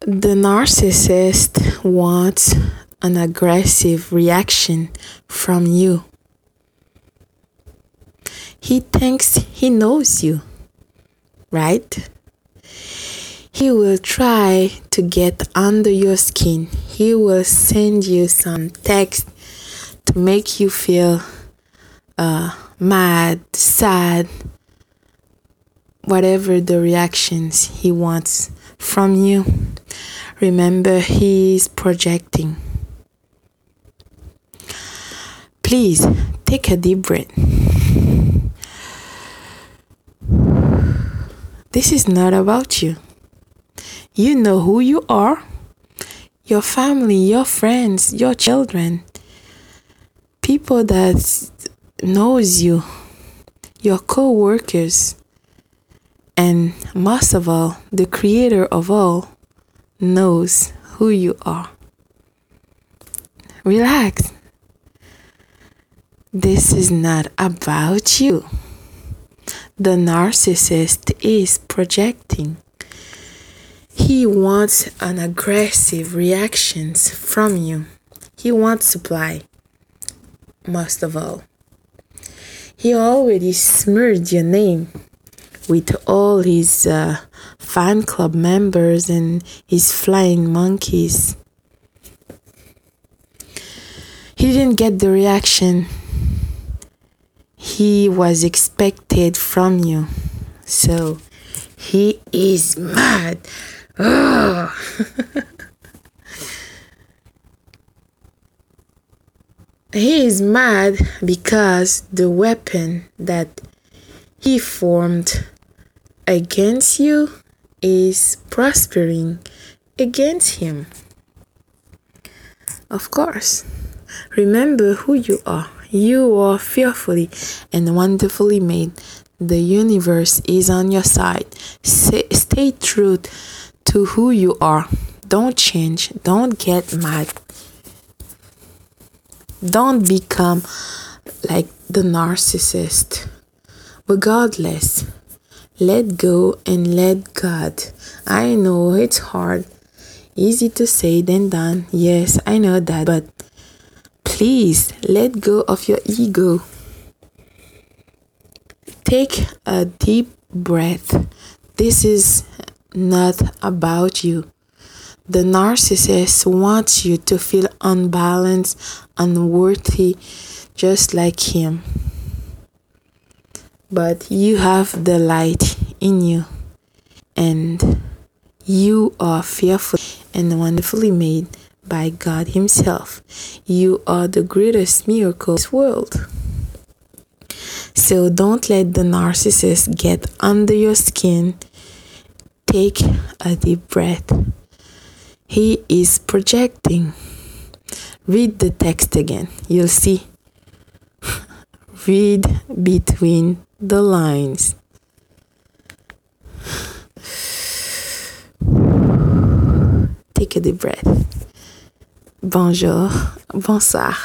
The narcissist wants an aggressive reaction from you. He thinks he knows you, right? He will try to get under your skin. He will send you some text to make you feel uh, mad, sad, whatever the reactions he wants from you. Remember, he is projecting. Please take a deep breath. This is not about you. You know who you are, your family, your friends, your children, people that knows you, your co-workers, and most of all, the creator of all knows who you are. Relax. This is not about you. The narcissist is projecting. He wants an aggressive reactions from you. He wants supply. Most of all. He already smeared your name with all his uh, fan club members and his flying monkeys. He didn't get the reaction he was expected from you. So he is mad. he is mad because the weapon that he formed against you is prospering against him. Of course, remember who you are. You are fearfully and wonderfully made. The universe is on your side. Stay true to who you are. Don't change. Don't get mad. Don't become like the narcissist. Regardless, let go and let God. I know it's hard. Easy to say than done. Yes, I know that. But please let go of your ego. Take a deep breath. This is not about you. The narcissist wants you to feel unbalanced, unworthy, just like him but you have the light in you and you are fearfully and wonderfully made by God Himself. You are the greatest miracle in this world. So don't let the narcissist get under your skin. Take a deep breath. He is projecting. Read the text again. You'll see. Read between the lines. Take a deep breath. Bonjour, bonsoir.